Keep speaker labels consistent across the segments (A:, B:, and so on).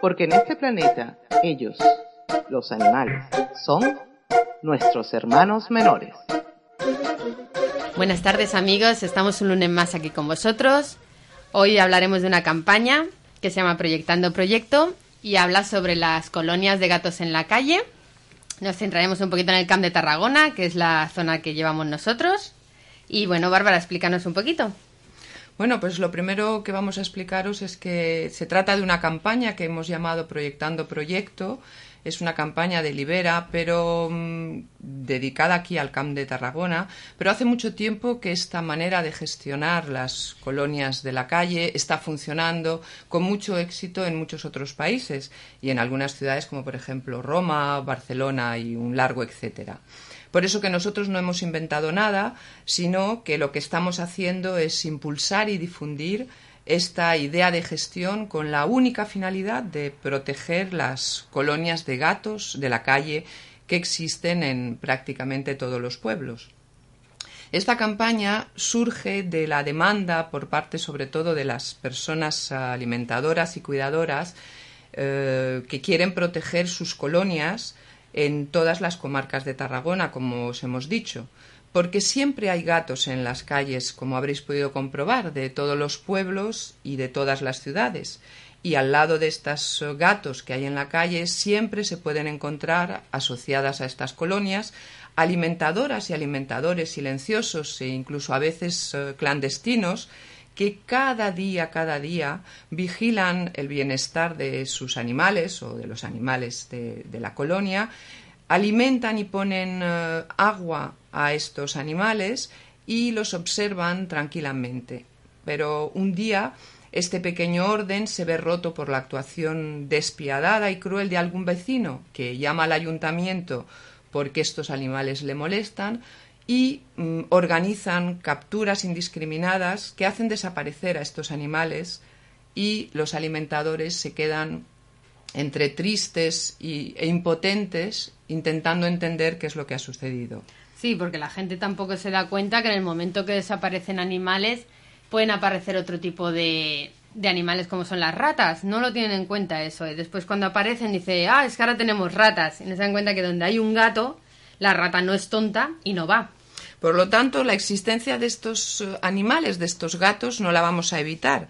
A: Porque en este planeta, ellos, los animales, son nuestros hermanos menores.
B: Buenas tardes amigos, estamos un lunes más aquí con vosotros. Hoy hablaremos de una campaña que se llama Proyectando Proyecto y habla sobre las colonias de gatos en la calle. Nos centraremos un poquito en el Camp de Tarragona, que es la zona que llevamos nosotros. Y bueno, Bárbara, explícanos un poquito.
C: Bueno, pues lo primero que vamos a explicaros es que se trata de una campaña que hemos llamado Proyectando Proyecto. Es una campaña de Libera, pero mm, dedicada aquí al Camp de Tarragona. Pero hace mucho tiempo que esta manera de gestionar las colonias de la calle está funcionando con mucho éxito en muchos otros países y en algunas ciudades como por ejemplo Roma, Barcelona y un largo etcétera. Por eso que nosotros no hemos inventado nada, sino que lo que estamos haciendo es impulsar y difundir esta idea de gestión con la única finalidad de proteger las colonias de gatos de la calle que existen en prácticamente todos los pueblos. Esta campaña surge de la demanda por parte sobre todo de las personas alimentadoras y cuidadoras eh, que quieren proteger sus colonias en todas las comarcas de Tarragona, como os hemos dicho, porque siempre hay gatos en las calles, como habréis podido comprobar, de todos los pueblos y de todas las ciudades. Y al lado de estos gatos que hay en la calle siempre se pueden encontrar, asociadas a estas colonias, alimentadoras y alimentadores silenciosos e incluso a veces eh, clandestinos que cada día, cada día vigilan el bienestar de sus animales o de los animales de, la colonia, alimentan y ponen eh, agua a estos animales y los observan tranquilamente. Pero un día este pequeño orden se ve roto por la actuación despiadada y cruel de algún vecino que llama al ayuntamiento porque estos animales le molestan, y mm, organizan capturas indiscriminadas que hacen desaparecer a estos animales y los alimentadores se quedan entre tristes y, e impotentes intentando entender qué es lo que ha sucedido.
B: Sí, porque la gente tampoco se da cuenta que en el momento que desaparecen animales pueden aparecer otro tipo de, de animales como son las ratas. No lo tienen en cuenta eso. Y después cuando aparecen dice, ah, es que ahora tenemos ratas. Y no se dan cuenta que donde hay un gato, la rata no es tonta y no va.
C: Por lo tanto, la existencia de estos eh, animales, de estos gatos, no la vamos a evitar.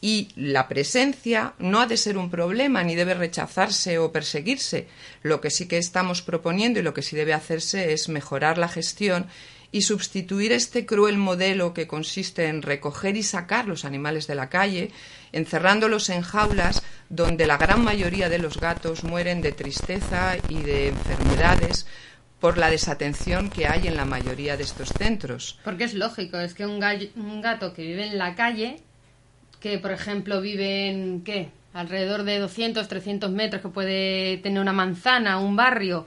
C: Y la presencia no ha de ser un problema ni debe rechazarse o perseguirse. Lo que sí que estamos proponiendo y lo que sí debe hacerse es mejorar la gestión y sustituir este cruel modelo que consiste en recoger y sacar los animales de la calle, encerrándolos en jaulas donde la gran mayoría de los gatos mueren de tristeza y de enfermedades por la desatención que hay en la mayoría de estos centros.
B: Porque es lógico, es que un, gato que vive en la calle, que por ejemplo vive en, ¿qué? Alrededor de 200, 300 metros, que puede tener una manzana, un barrio,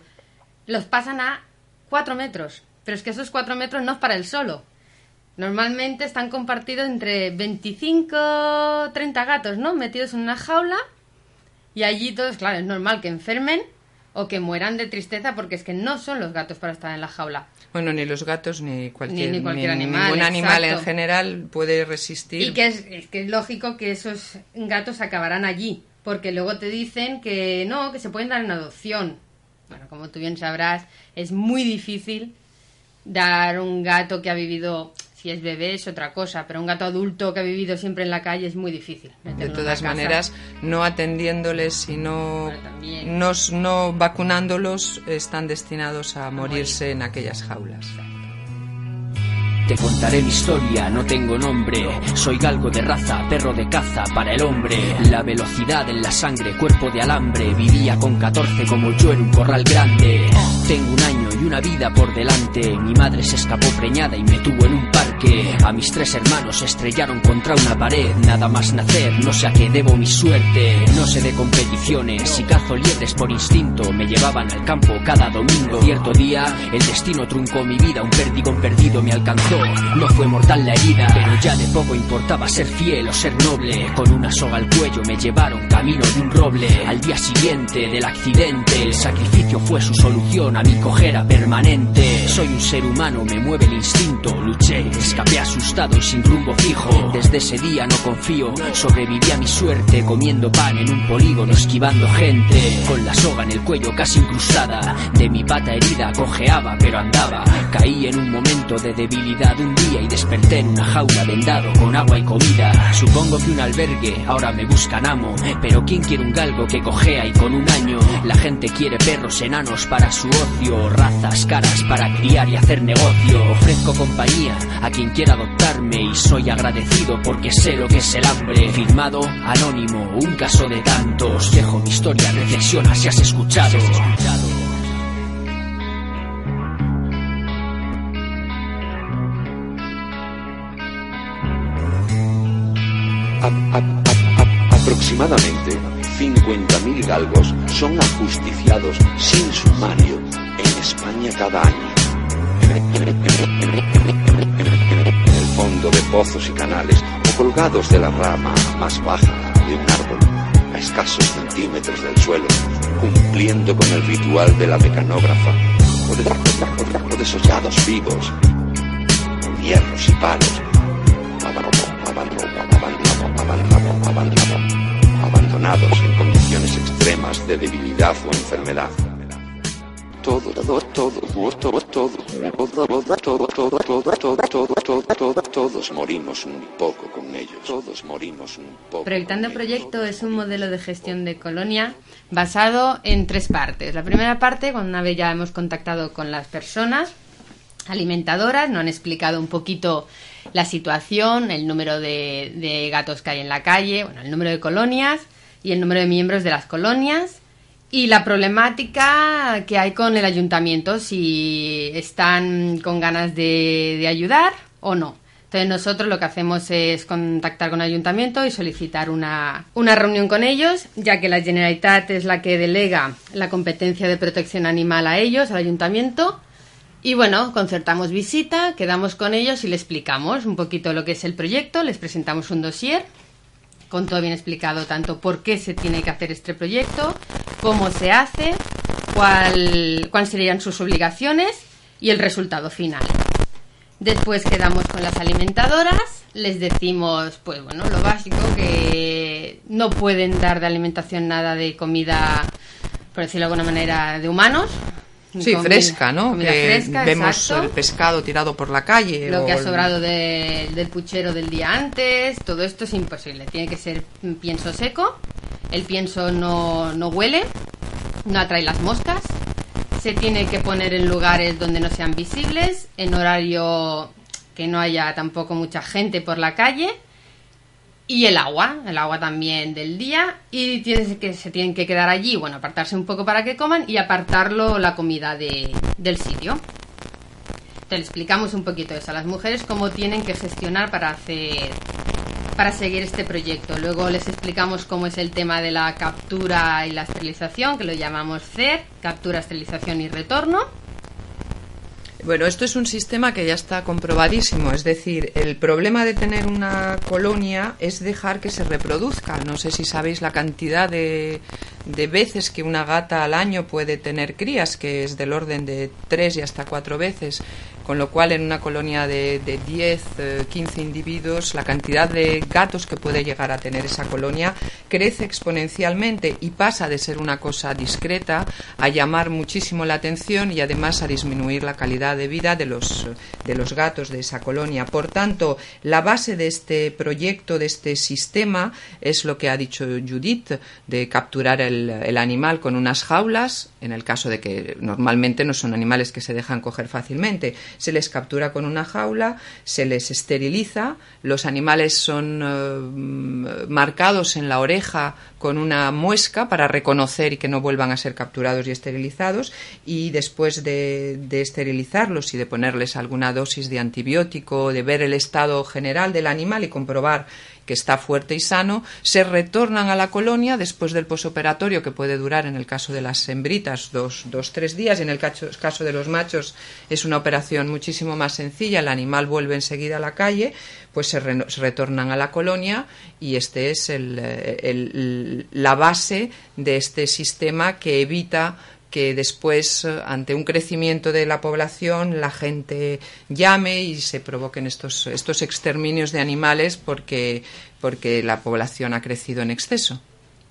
B: los pasan a 4 metros. Pero es que esos 4 metros no es para el solo. Normalmente están compartidos entre 25, 30 gatos, ¿no? Metidos en una jaula y allí todos, claro, es normal que enfermen o que mueran de tristeza porque es que no son los gatos para estar en la jaula.
C: Bueno, ni los gatos ni cualquier, ni, cualquier animal. Ningún animal en general puede resistir.
B: Y que es, que es lógico que esos gatos acabarán allí, porque luego te dicen que no, que se pueden dar en adopción. Bueno, como tú bien sabrás, es muy difícil dar un gato que ha vivido si es bebé es otra cosa, pero un gato adulto que ha vivido siempre en la calle es muy difícil.
C: De todas maneras, no atendiéndoles y no, no, vacunándolos, están destinados a, morirse en aquellas jaulas.
D: Te contaré mi historia, no tengo nombre. Soy galgo de raza, perro de caza para el hombre. La velocidad en la sangre, cuerpo de alambre. Vivía con 14 como yo en un corral grande. Tengo un año y una vida por delante. Mi madre se escapó preñada y me tuvo en un parque. A mis tres hermanos se estrellaron contra una pared. Nada más nacer, no sé a qué debo mi suerte. No sé de competiciones, si cazo liebres por instinto. Me llevaban al campo cada domingo. Cierto día, el destino truncó mi vida. Un perdigón perdido me alcanzó. No fue mortal la herida, pero ya de poco importaba ser fiel o ser noble. Con una soga al cuello me llevaron camino de un roble. Al día siguiente del accidente, el sacrificio fue su solución a mi cojera permanente. Soy un ser humano, me mueve el instinto. Luché, escapé asustado y sin rumbo fijo. Desde ese día no confío, sobreviví a mi suerte comiendo pan en un polígono, esquivando gente. Con la soga en el cuello casi incrustada. De mi pata herida cojeaba, pero andaba. Caí en un momento de debilidad un día y desperté en una jaula vendado con agua y comida. Supongo que un albergue ahora me buscan amo, pero ¿quién quiere un galgo que cojea y con un año? La gente quiere perros enanos para su ocio, razas caras para criar y hacer negocio. Ofrezco compañía a quien quiera adoptarme y soy agradecido porque sé lo que es el hambre. Firmado anónimo, un caso de tantos. Dejo mi historia, reflexiona si has escuchado.
E: aproximadamente 50.000 galgos son ajusticiados sin sumario en España cada año. En el fondo de pozos y canales o colgados de la rama más baja de un árbol a escasos centímetros del suelo, cumpliendo con el ritual de la mecanógrafa o de, o desollados vivos, hierros y palos, abandonados en condiciones extremas de debilidad o enfermedad. Todo, todo, todo, todo, todo, todo, todos morimos un poco con ellos. Todos morimos un poco.
B: Proyectando Proyecto es un modelo de gestión de colonia basado en tres partes. La primera parte, cuando una vez ya hemos contactado con las personas alimentadoras, nos han explicado un poquito la situación, el número de, de gatos que hay en la calle, bueno, el número de colonias y el número de miembros de las colonias y la problemática que hay con el ayuntamiento, si están con ganas de, de, ayudar o no. Entonces nosotros lo que hacemos es contactar con el ayuntamiento y solicitar una, una reunión con ellos, ya que la Generalitat es la que delega la competencia de protección animal a ellos, al ayuntamiento. Y bueno, concertamos visita, quedamos con ellos y les explicamos un poquito lo que es el proyecto, les presentamos un dossier con todo bien explicado, tanto por qué se tiene que hacer este proyecto, cómo se hace, cuál, cuáles serían sus obligaciones y el resultado final. Después quedamos con las alimentadoras, les decimos, pues bueno, lo básico, que no pueden dar de alimentación nada de comida, por decirlo de alguna manera, de humanos,
C: Sí,
B: comida,
C: fresca, ¿no?
B: comida
C: que
B: fresca,
C: vemos
B: exacto.
C: el pescado tirado por la calle.
B: Lo
C: o
B: que ha
C: el-
B: sobrado de- del puchero del día antes, todo esto es imposible. Tiene que ser pienso seco. El pienso no, no huele, no atrae las moscas. Se tiene que poner en lugares donde no sean visibles, en horario que no haya tampoco mucha gente por la calle. Y el agua, el agua también del día. Y tienes que, se tienen que quedar allí, bueno, apartarse un poco para que coman y apartarlo la comida de- del sitio. Te le explicamos un poquito eso a las mujeres, cómo tienen que gestionar para hacer para seguir este proyecto. Luego les explicamos cómo es el tema de la captura y la esterilización, que lo llamamos CER, captura, esterilización y retorno.
C: Bueno, esto es un sistema que ya está comprobadísimo. Es decir, el problema de tener una colonia es dejar que se reproduzca. No sé si sabéis la cantidad de, de veces que una gata al año puede tener crías, que es del orden de tres y hasta cuatro veces. Con lo cual, en una colonia de, de 10, eh, 15 individuos, la cantidad de gatos que puede llegar a tener esa colonia crece exponencialmente y pasa de ser una cosa discreta a llamar muchísimo la atención y además a disminuir la calidad de vida de los, de los gatos de esa colonia. Por tanto, la base de este proyecto, de este sistema, es lo que ha dicho Judith, de capturar el, el animal con unas jaulas, en el caso de que normalmente no son animales que se dejan coger fácilmente. Se les captura con una jaula, se les esteriliza, los animales son eh, marcados en la oreja con una muesca para reconocer y que no vuelvan a ser capturados y esterilizados y después de, de esterilizarlos y de ponerles alguna dosis de antibiótico, de ver el estado general del animal y comprobar que está fuerte y sano, se retornan a la colonia después del posoperatorio que puede durar en el caso de las hembritas dos, dos tres días. Y en el caso, de los machos es una operación muchísimo más sencilla, el animal vuelve enseguida a la calle, pues se, re, se retornan a la colonia y este es el, el, la base de este sistema que evita que después, eh, ante un crecimiento de la población, la gente llame y se provoquen estos, estos exterminios de animales porque, porque la población ha crecido en exceso.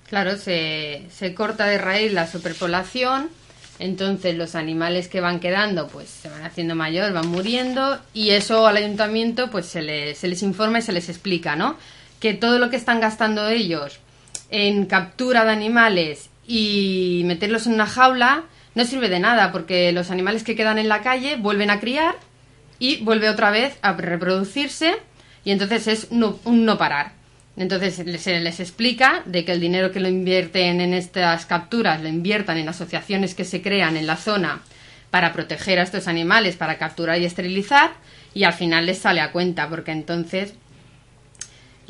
B: Claro, se, se corta de raíz la superpoblación, entonces los animales que van quedando pues se van haciendo mayor, van muriendo y eso al ayuntamiento pues se les, se les informa y se les explica, ¿no? Que todo lo que están gastando ellos en captura de animales y meterlos en una jaula no sirve de nada porque los animales que quedan en la calle vuelven a criar y vuelve otra vez a reproducirse y entonces es un no parar. Entonces se les explica de que el dinero que lo invierten en estas capturas lo inviertan en asociaciones que se crean en la zona para proteger a estos animales, para capturar y esterilizar, y al final les sale a cuenta, porque entonces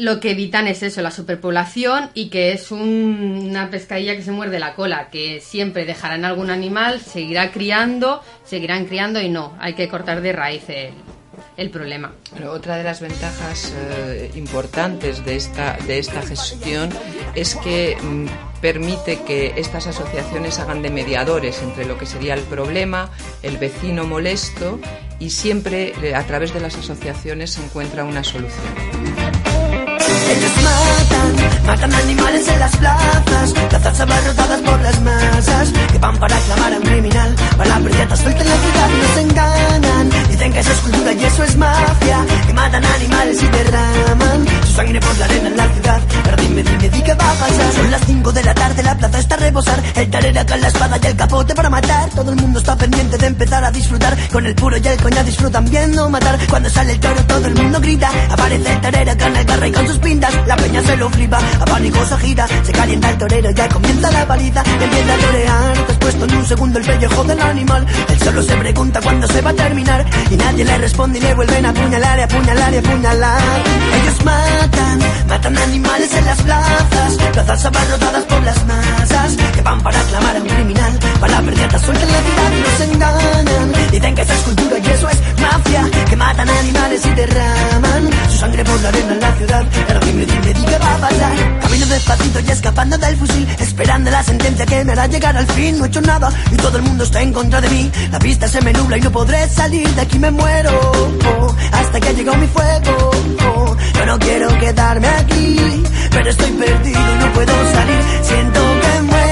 B: lo que evitan es eso, la superpoblación y que es una pescadilla que se muerde la cola, que siempre dejarán algún animal, seguirá criando, seguirán criando y no, hay que cortar de raíz el, el problema.
C: otra de las ventajas eh, importantes de esta, de esta gestión es que mm, permite que estas asociaciones hagan de mediadores entre lo que sería el problema, el vecino molesto y siempre eh, a través de las asociaciones se encuentra una solución.
F: Ellos matan, matan animales en las plazas, plazas abarrotadas por las masas, que van para clamar a un criminal, para la suelta en la ciudad nos engañan. Dicen que eso es cultura y eso es mafia, que matan animales y derraman su sangre por la arena en la ciudad. Pero dime, dime, di qué va a. Son las 5 de la tarde, la plaza está a rebosar, el tarera con la espada y el capote para matar. Todo el mundo está pendiente de empezar a disfrutar, con el puro y el coña disfrutan viendo matar. Cuando sale el toro todo el mundo grita, aparece el tarera con el garra y con sus pintas la peña se lo flipa, a pánico se gira, se calienta el torero, ya comienza la paliza, empieza a torear, te has en un segundo el pellejo del animal, él solo se pregunta cuándo se va a terminar, y nadie le responde y le vuelven a apuñalar, y apuñalar y apuñalar. Ellos matan, matan animales en las plazas, plazas abarrotadas por las masas, que van para clamar a un criminal, para la suerte en la ciudad y nos engañan, dicen que eso es cultura y eso es mafia, que matan animales y derraman su sangre por la arena en la ciudad, dime, dime, di qué va a pasar. Camino despacito y escapando del fusil, esperando la sentencia que me hará llegar al fin. No he hecho nada y todo el mundo está en contra de mí. La vista se me nubla y no podré salir de aquí, me muero. Hasta que llegó mi fuego. Oh, yo no quiero quedarme aquí, pero estoy perdido y no puedo salir. Siento que muero.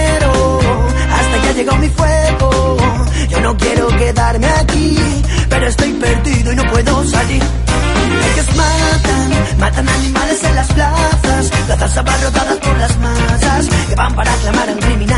F: Hasta que llegó mi fuego. Yo no quiero quedarme aquí, pero estoy perdido y no puedo salir. Ellos matan, matan animales en las plazas, plazas abarrotadas por las masas, que van para aclamar a un criminal,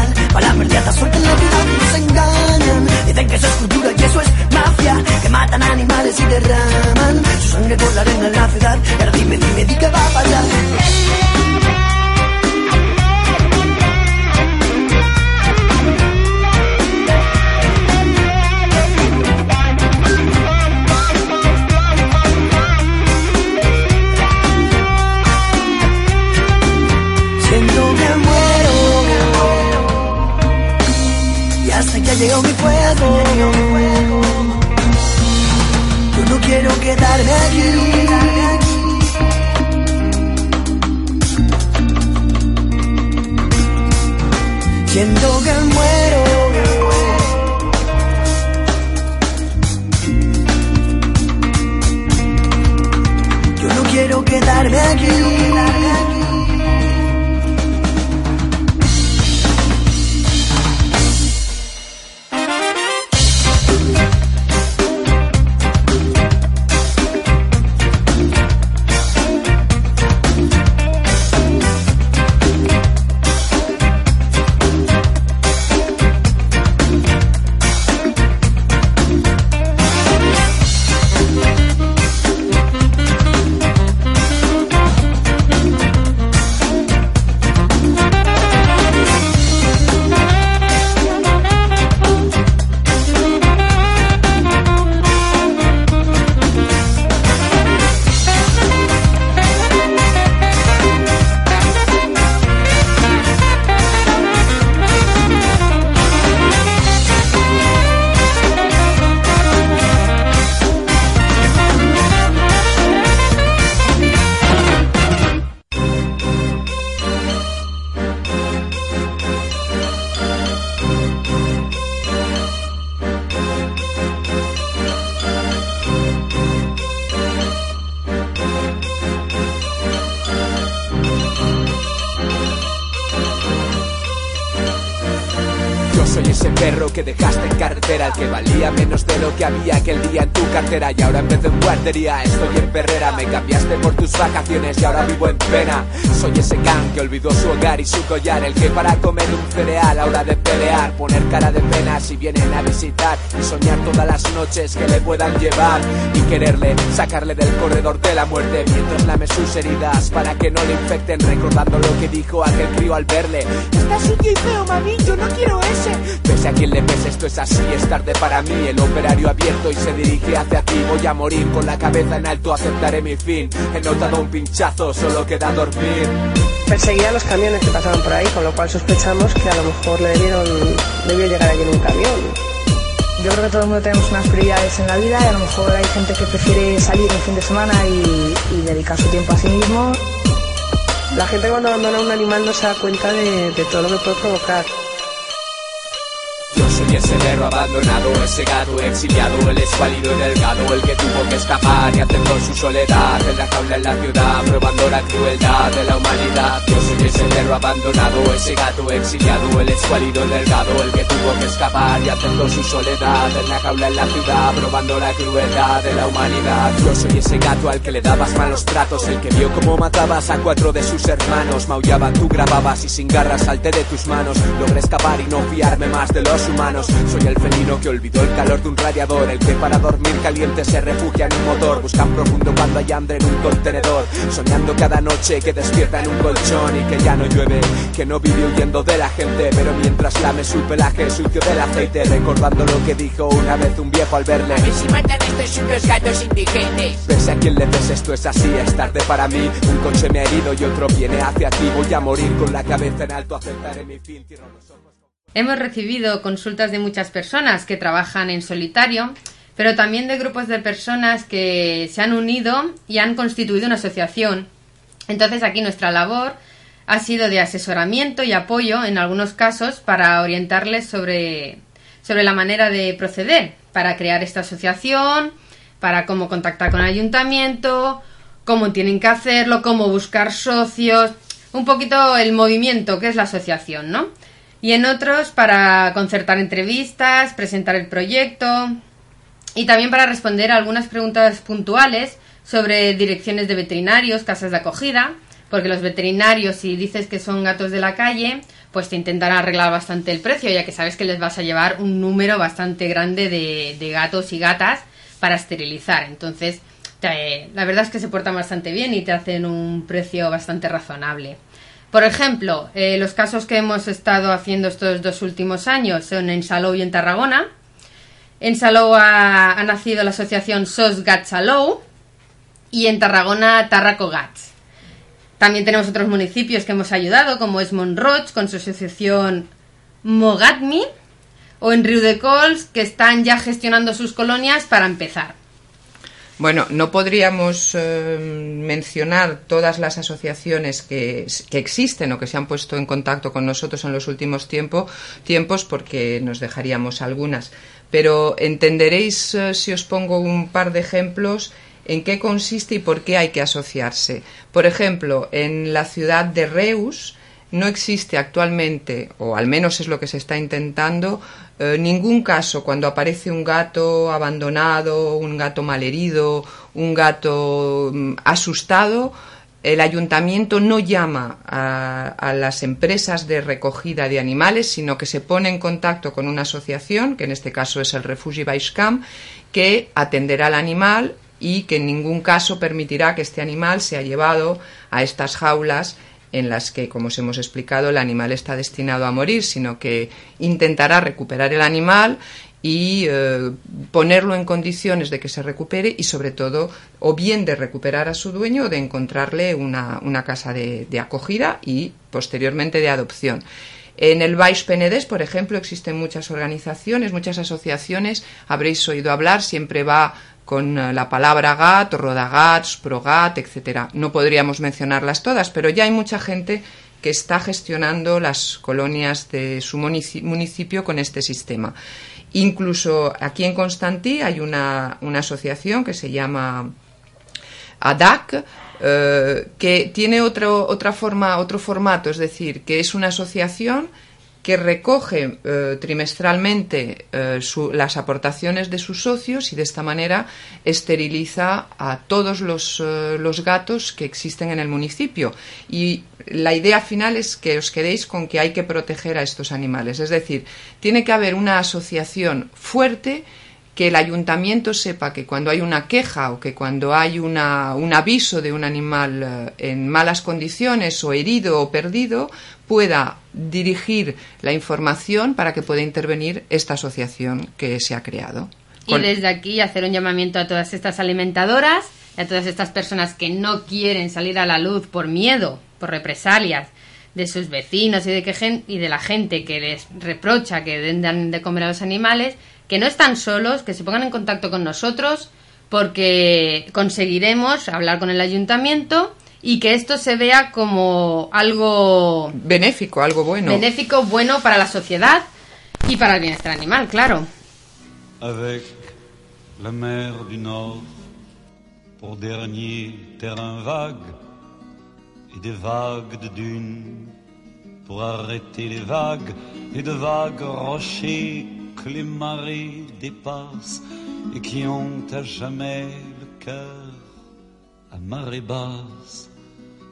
G: soy ese perro que dejaste en carretera, el que valía menos de lo que había aquel día en tu cartera. Y ahora en vez de en guardería estoy en perrera. Me cambiaste por tus vacaciones y ahora vivo en pena. Soy ese can que olvidó su hogar y su collar, el que para comer un cereal a hora de pelear, poner cara de pena si vienen a visitar y soñar todas las noches que le puedan llevar y quererle, sacarle del corredor de la muerte mientras lame sus heridas para que no le infecten recordando lo que dijo aquel crío al verle. Está sucio y feo, mami, yo no quiero ese. Pese a quien le pese, esto es así, es tarde para mí. El operario abierto y se dirige hacia ti. Voy a morir con la cabeza en alto, aceptaré mi fin. He notado un pinchazo, solo queda dormir.
H: Perseguía los camiones que pasaban por ahí, con lo cual sospechamos que a lo mejor le debieron, debió llegar allí en un camión.
I: Yo creo que todo el mundo tenemos unas prioridades en la vida y a lo mejor hay gente que prefiere salir un fin de semana y, y dedicar su tiempo a sí mismo.
H: La gente cuando abandona un animal no se da cuenta de, de todo lo que puede provocar.
G: Nation. Ese perro abandonado, ese gato exiliado, el escuálido y delgado, el que tuvo que escapar y aceptó su soledad en la jaula en la ciudad, probando la crueldad de la humanidad. Yo soy ese perro abandonado, ese gato exiliado, el escuálido y delgado, el que tuvo que escapar y aceptó su soledad en la jaula en la ciudad, probando la crueldad de la humanidad. Yo soy ese gato al que le dabas malos tratos, el que vio cómo matabas a cuatro de sus hermanos, maullaban, tú grababas y sin garras salté de tus manos, logré escapar y no fiarme más de los humanos. Soy el felino que olvidó el calor de un radiador, el que para dormir caliente se refugia en un motor, buscan profundo cuando hay hambre en un contenedor, soñando cada noche que despierta en un colchón y que ya no llueve, que no vive huyendo de la gente, pero mientras lame su pelaje sucio del aceite, recordando lo que dijo una vez un viejo al verle.
J: A ver si matan estos unos gatos indigentes.
G: Pese a quien le des esto es así, es tarde para mí. Un coche me ha herido y otro viene hacia ti. Voy a morir con la cabeza en alto, aceptaré mi fin. Cierro los ojos.
B: Hemos recibido consultas de muchas personas que trabajan en solitario, pero también de grupos de personas que se han unido y han constituido una asociación. Entonces aquí nuestra labor ha sido de asesoramiento y apoyo en algunos casos para orientarles sobre, sobre la manera de proceder para crear esta asociación, para cómo contactar con el ayuntamiento, cómo tienen que hacerlo, cómo buscar socios, un poquito el movimiento que es la asociación, ¿no? Y en otros para concertar entrevistas, presentar el proyecto y también para responder a algunas preguntas puntuales sobre direcciones de veterinarios, casas de acogida, porque los veterinarios si dices que son gatos de la calle, pues te intentarán arreglar bastante el precio, ya que sabes que les vas a llevar un número bastante grande de, de gatos y gatas para esterilizar. Entonces, te- la verdad es que se portan bastante bien y te hacen un precio bastante razonable. Por ejemplo, eh, los casos que hemos estado haciendo estos dos últimos años son en Salou y en Tarragona. En Salou ha, nacido la asociación SOS Gats Salou y en Tarragona Tarraco Gats. También tenemos otros municipios que hemos ayudado, como es Montroig con su asociación Mogatmi, o en Riudecols, que están ya gestionando sus colonias para empezar.
C: Bueno, no podríamos eh, mencionar todas las asociaciones que, existen o que se han puesto en contacto con nosotros en los últimos tiempo, tiempos porque nos dejaríamos algunas. Pero entenderéis, eh, si os pongo un par de ejemplos, en qué consiste y por qué hay que asociarse. Por ejemplo, en la ciudad de Reus no existe actualmente, o al menos es lo que se está intentando, eh, ningún caso cuando aparece un gato abandonado, un gato malherido, un gato mm, asustado, el ayuntamiento no llama a, las empresas de recogida de animales, sino que se pone en contacto con una asociación, que en este caso es el Refugi Baixcamp, que atenderá al animal y que en ningún caso permitirá que este animal sea llevado a estas jaulas en las que, como os hemos explicado, el animal está destinado a morir, sino que intentará recuperar el animal y eh, ponerlo en condiciones de que se recupere y sobre todo o bien de recuperar a su dueño o de encontrarle una, una casa de, acogida y posteriormente de adopción. En el Baix Penedès, por ejemplo, existen muchas organizaciones, muchas asociaciones, habréis oído hablar, siempre va con la palabra GAT, Rodagats, Progat, etcétera. No podríamos mencionarlas todas, pero ya hay mucha gente que está gestionando las colonias de su municipio con este sistema. Incluso aquí en Constantí hay una, una asociación que se llama ADAC, eh, que tiene otro, otra forma, otro formato, es decir, que es una asociación que recoge eh, trimestralmente eh, su- las aportaciones de sus socios y de esta manera esteriliza a todos los, eh, los gatos que existen en el municipio. Y la idea final es que os quedéis con que hay que proteger a estos animales. Es decir, tiene que haber una asociación fuerte que el ayuntamiento sepa que cuando hay una queja o que cuando hay una- un aviso de un animal en malas condiciones o herido o perdido, pueda dirigir la información para que pueda intervenir esta asociación que se ha creado.
B: Y
C: Con-
B: desde aquí hacer un llamamiento a todas estas alimentadoras a todas estas personas que no quieren salir a la luz por miedo, por represalias de sus vecinos y de, que gen- y de la gente que les reprocha que den dan de comer a los animales, que no están solos, que se pongan en contacto con nosotros porque conseguiremos hablar con el ayuntamiento y que esto se vea como algo
C: benéfico, algo bueno.
B: benéfico, bueno para la sociedad y para el bienestar animal, claro.
K: avec la mer du Nord pour dernier terrain vague et des vagues de dunes pour arrêter les vagues et de vagues rochers que les marées dépassent et qui ont à jamais le cœur à marée basse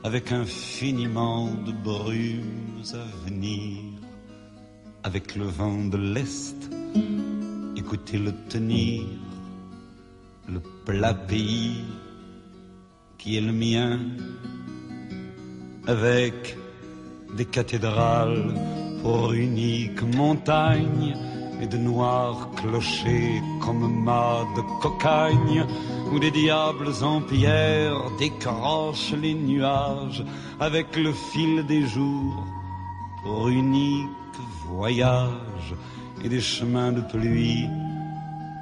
K: avec infiniment de brumes à venir avec le vent de l'Est écoutez-le tenir, le plat pays qui est le mien, avec des cathédrales pour unique montagne et de noirs clochers comme mâts de cocagne, où des diables en pierre décrochent les nuages avec le fil des jours pour unique voyage et des chemins de pluie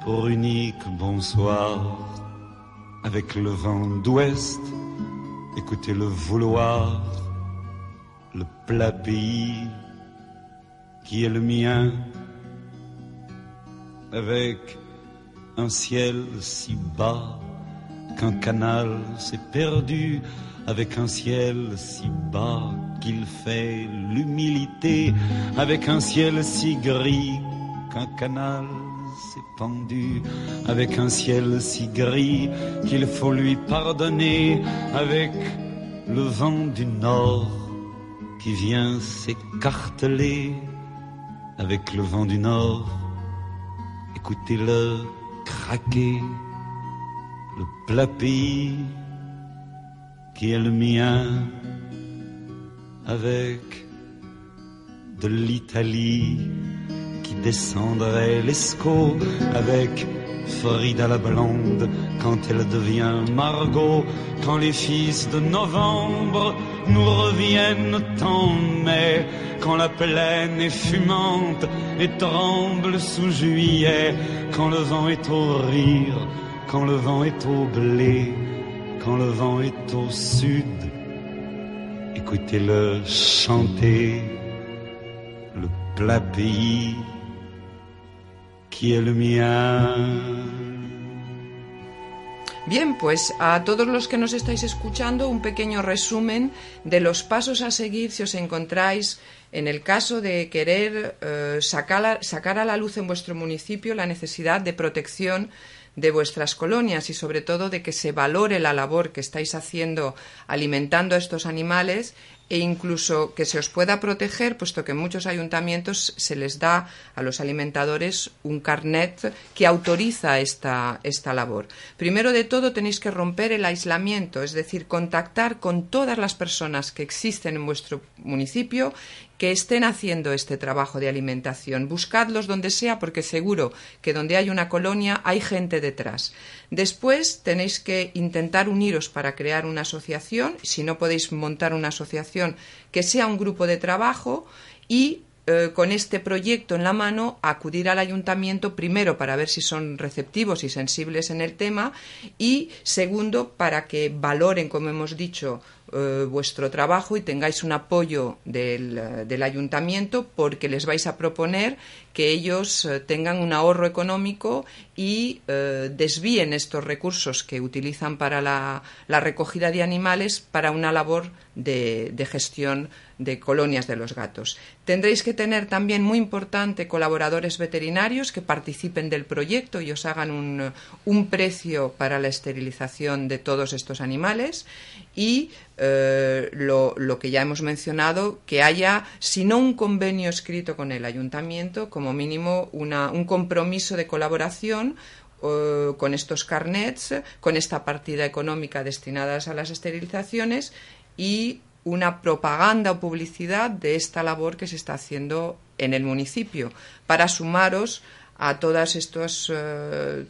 K: pour unique bonsoir. Avec le vent d'ouest écoutez le vouloir le plat pays qui est le mien avec un ciel si bas qu'un canal s'est perdu avec un ciel si bas qu'il fait l'humilité, avec un ciel si gris qu'un canal s'est pendu, avec un ciel si gris qu'il faut lui pardonner, avec le vent du nord qui vient s'écarteler, avec le vent du nord, écoutez-le craquer, le plat qui est le mien avec de l'Italie qui descendrait l'Escaut avec Frida la blonde quand elle devient Margot quand les fils de novembre nous reviennent en mai quand la plaine est fumante et tremble sous juillet quand le vent est au rire quand le vent est au blé quand le vent est au sud écoutez-le chanter le plat qui est le mien.
C: Bien, pues a todos los que nos estáis escuchando, un pequeño resumen de los pasos a seguir si os encontráis en el caso de querer eh, sacar, a, sacar a la luz en vuestro municipio la necesidad de protección de vuestras colonias y sobre todo de que se valore la labor que estáis haciendo alimentando a estos animales e incluso que se os pueda proteger, puesto que en muchos ayuntamientos se les da a los alimentadores un carnet que autoriza esta, esta labor. Primero de todo tenéis que romper el aislamiento, es decir, contactar con todas las personas que existen en vuestro municipio que estén haciendo este trabajo de alimentación. Buscadlos donde sea porque seguro que donde hay una colonia hay gente detrás. Después tenéis que intentar uniros para crear una asociación. Si no podéis montar una asociación, que sea un grupo de trabajo y eh, con este proyecto en la mano acudir al ayuntamiento primero para ver si son receptivos y sensibles en el tema y segundo para que valoren, como hemos dicho, eh, vuestro trabajo y tengáis un apoyo del, del, ayuntamiento porque les vais a proponer que ellos eh, tengan un ahorro económico y eh, desvíen estos recursos que utilizan para la, recogida de animales para una labor de, gestión de colonias de los gatos. Tendréis que tener también, muy importante, colaboradores veterinarios que participen del proyecto y os hagan un, precio para la esterilización de todos estos animales y eh, lo, lo, que ya hemos mencionado, que haya, si no un convenio escrito con el ayuntamiento, como mínimo una, un compromiso de colaboración eh, con estos carnets, con esta partida económica destinada a las esterilizaciones y una propaganda o publicidad de esta labor que se está haciendo en el municipio para sumaros a todas estos,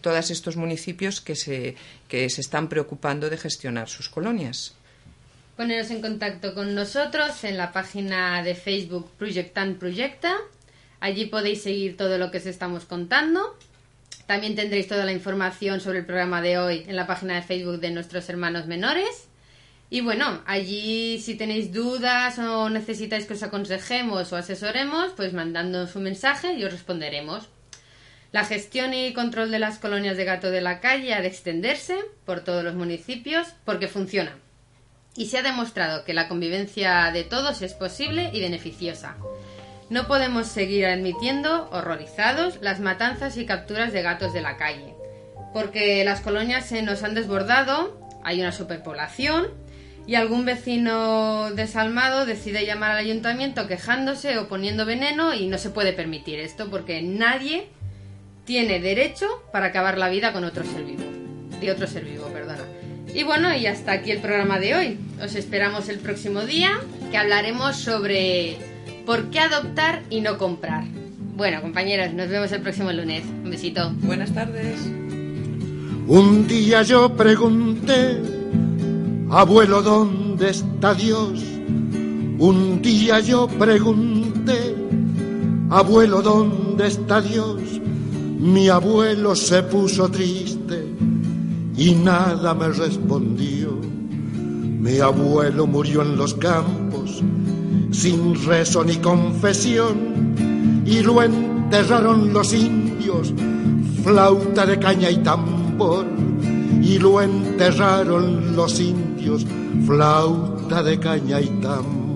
C: todos estos municipios que se, que se están preocupando de gestionar sus colonias.
B: Poneros en contacto con nosotros en la página de Facebook Proyectan Proyecta. Allí podéis seguir todo lo que os estamos contando. También tendréis toda la información sobre el programa de hoy en la página de Facebook de nuestros hermanos menores. Y bueno, allí si tenéis dudas o necesitáis que os aconsejemos o asesoremos, pues mandándonos un mensaje y os responderemos. La gestión y control de las colonias de gato de la calle ha de extenderse por todos los municipios porque funciona. Y se ha demostrado que la convivencia de todos es posible y beneficiosa. No podemos seguir admitiendo, horrorizados, las matanzas y capturas de gatos de la calle, porque las colonias se nos han desbordado, hay una superpoblación y algún vecino desalmado decide llamar al ayuntamiento quejándose o poniendo veneno y no se puede permitir esto porque nadie tiene derecho para acabar la vida con otro ser vivo, de otro ser vivo, perdona. Y bueno, y hasta aquí el programa de hoy. Os esperamos el próximo día que hablaremos sobre por qué adoptar y no comprar. Bueno, compañeros, nos vemos el próximo lunes. Un besito.
C: Buenas tardes.
L: Un día yo pregunté Abuelo, ¿dónde está Dios? Un día yo pregunté, abuelo, ¿dónde está Dios? Mi abuelo se puso triste y nada me respondió. Mi abuelo murió en los campos sin rezo ni confesión y lo enterraron los indios, flauta de caña y tambor y lo enterraron los indios, flauta de caña y tambor.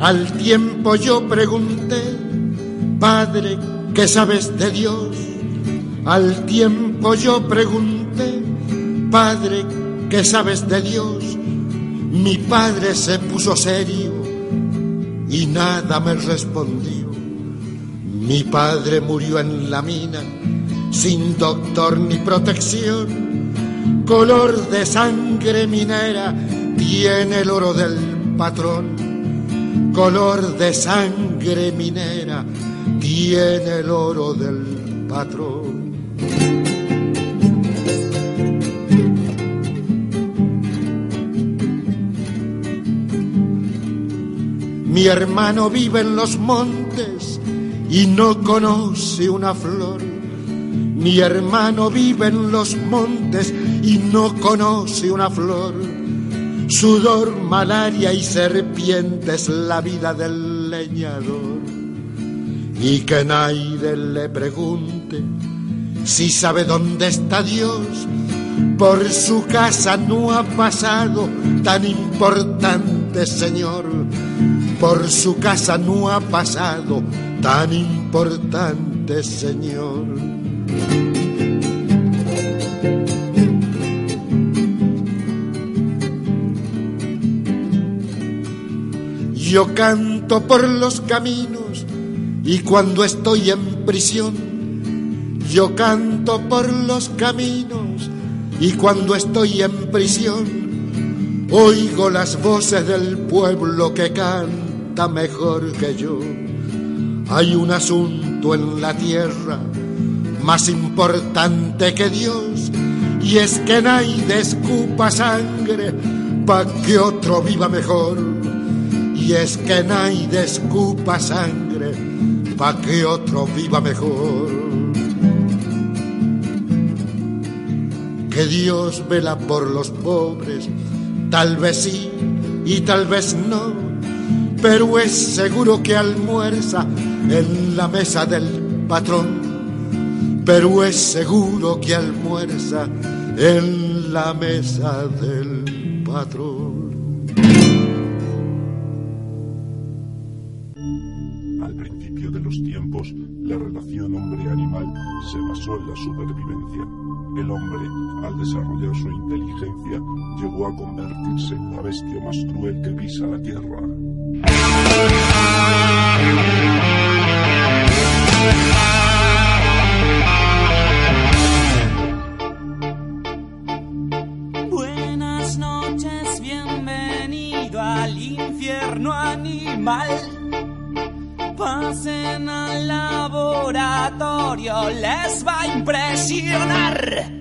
L: Al tiempo yo pregunté, Padre, ¿qué sabes de Dios? Al tiempo yo pregunté, Padre, ¿qué sabes de Dios? Mi padre se puso serio y nada me respondió. Mi padre murió en la mina, sin doctor ni protección. Color de sangre minera tiene el oro del patrón. Color de sangre minera tiene el oro del patrón. Mi hermano vive en los montes y no conoce una flor. Mi hermano vive en los montes y no conoce una flor. Sudor, malaria y serpientes la vida del leñador. Y que nadie le pregunte si sabe dónde está Dios. Por su casa no ha pasado tan importante Señor por su casa no ha pasado tan importante Señor. Yo canto por los caminos y cuando estoy en prisión, yo canto por los caminos y cuando estoy en prisión, oigo las voces del pueblo que cantan mejor que yo. Hay un asunto en la tierra más importante que Dios y es que nadie escupa sangre pa' que otro viva mejor. Y es que nadie escupa sangre pa' que otro viva mejor. Que Dios vela por los pobres, tal vez sí, y tal vez no, pero es seguro que almuerza en la mesa del patrón, pero es seguro que almuerza en la mesa del patrón.
M: La relación hombre-animal se basó en la supervivencia. El hombre, al desarrollar su inteligencia, llegó a convertirse en la bestia más cruel que pisa la tierra.
N: Buenas les va a impresionar.